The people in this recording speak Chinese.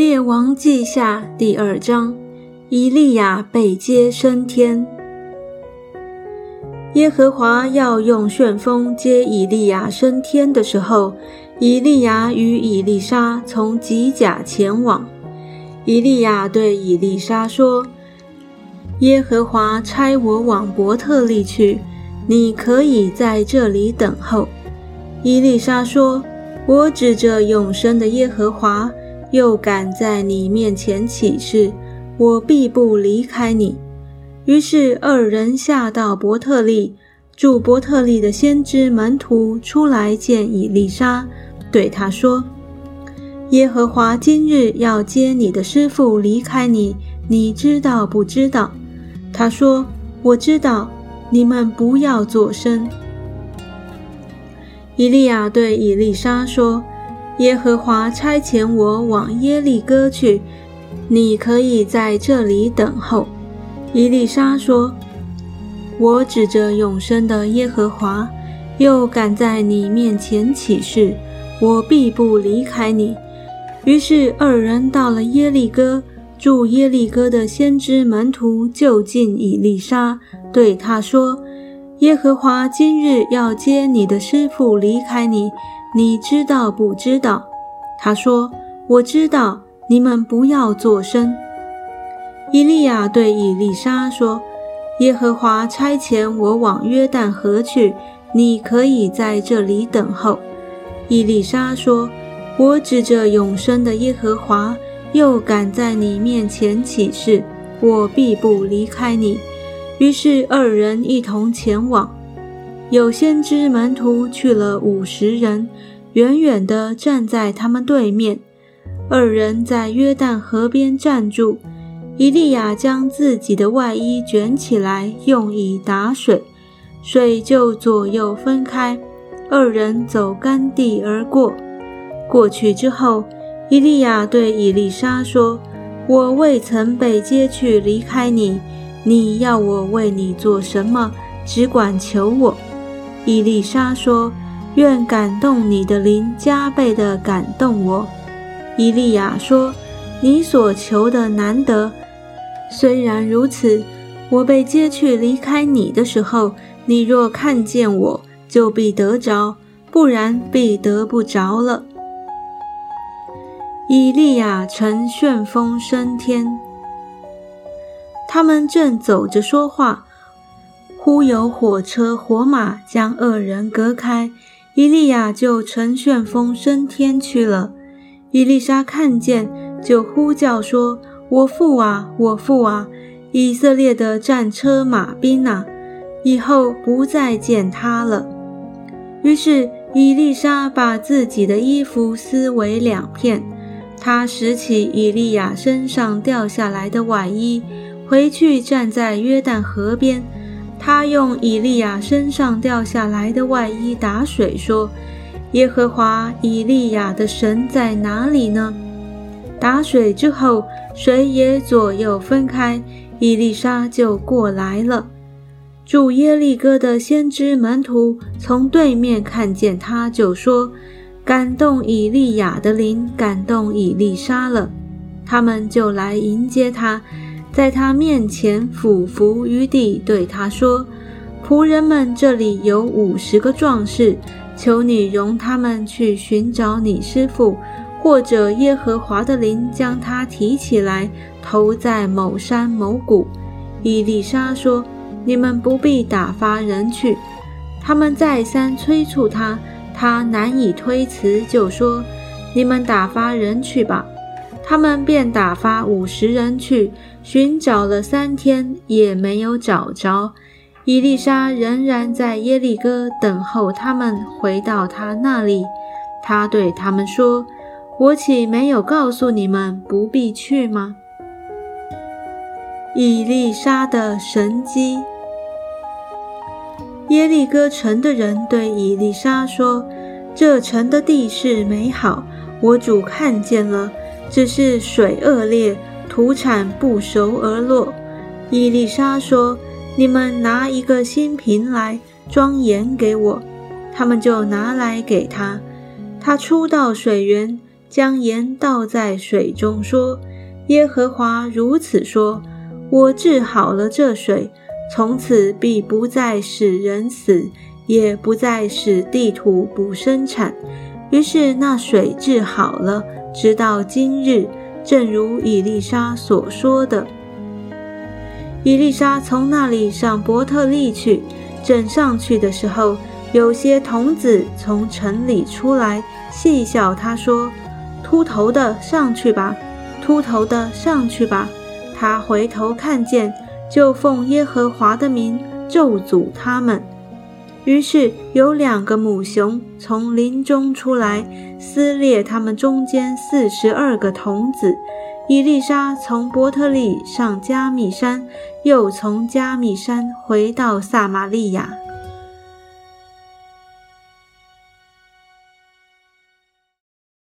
列王记下第二章，以利亚被接升天。耶和华要用旋风接以利亚升天的时候，以利亚与以利沙从吉甲前往。以利亚对以利沙说：“耶和华差我往伯特利去，你可以在这里等候。”以利沙说：“我指着永生的耶和华。”又敢在你面前起誓，我必不离开你。于是二人下到伯特利，住伯特利的先知门徒出来见以利沙，对他说：“耶和华今日要接你的师傅离开你，你知道不知道？”他说：“我知道。”你们不要作声。以利亚对以利沙说。耶和华差遣我往耶利哥去，你可以在这里等候。伊丽莎说：“我指着永生的耶和华，又敢在你面前起誓，我必不离开你。”于是二人到了耶利哥，住耶利哥的先知门徒就近以利沙，对他说：“耶和华今日要接你的师傅离开你。”你知道不知道？他说：“我知道。”你们不要作声。以利亚对以利沙说：“耶和华差遣我往约旦河去，你可以在这里等候。”以利沙说：“我指着永生的耶和华，又敢在你面前起誓，我必不离开你。”于是二人一同前往。有先知门徒去了五十人，远远地站在他们对面。二人在约旦河边站住。以利亚将自己的外衣卷起来，用以打水，水就左右分开。二人走干地而过。过去之后，以利亚对以利沙说：“我未曾被接去离开你，你要我为你做什么？只管求我。”伊丽莎说：“愿感动你的灵加倍地感动我。”伊利亚说：“你所求的难得。虽然如此，我被接去离开你的时候，你若看见我，就必得着；不然，必得不着了。”伊利亚乘旋风升天，他们正走着说话。忽有火车火马将二人隔开，伊利亚就乘旋风升天去了。伊丽莎看见，就呼叫说：“我父啊，我父啊！以色列的战车马兵啊！”以后不再见他了。于是伊丽莎把自己的衣服撕为两片，她拾起伊利亚身上掉下来的外衣，回去站在约旦河边。他用以利亚身上掉下来的外衣打水，说：“耶和华以利亚的神在哪里呢？”打水之后，水也左右分开，以丽莎就过来了。主耶利哥的先知门徒从对面看见他，就说：“感动以利亚的灵，感动以利莎了。”他们就来迎接他。在他面前俯伏于地，对他说：“仆人们，这里有五十个壮士，求你容他们去寻找你师傅，或者耶和华的灵将他提起来，投在某山某谷。”伊丽莎说：“你们不必打发人去。”他们再三催促他，他难以推辞，就说：“你们打发人去吧。”他们便打发五十人去寻找了三天，也没有找着。伊丽莎仍然在耶利哥等候他们回到他那里。他对他们说：“我岂没有告诉你们不必去吗？”伊丽莎的神迹。耶利哥城的人对伊丽莎说：“这城的地势美好，我主看见了。”只是水恶劣，土产不熟而落。伊丽莎说：“你们拿一个新瓶来装盐给我。”他们就拿来给他。他出到水源，将盐倒在水中，说：“耶和华如此说：我治好了这水，从此必不再使人死，也不再使地土不生产。”于是那水治好了，直到今日，正如以丽莎所说的。伊丽莎从那里上伯特利去，正上去的时候，有些童子从城里出来，戏笑他说：“秃头的上去吧，秃头的上去吧。”他回头看见，就奉耶和华的名咒诅他们。于是有两个母熊从林中出来，撕裂他们中间四十二个童子。伊丽莎从伯特利上加密山，又从加密山回到撒玛利亚。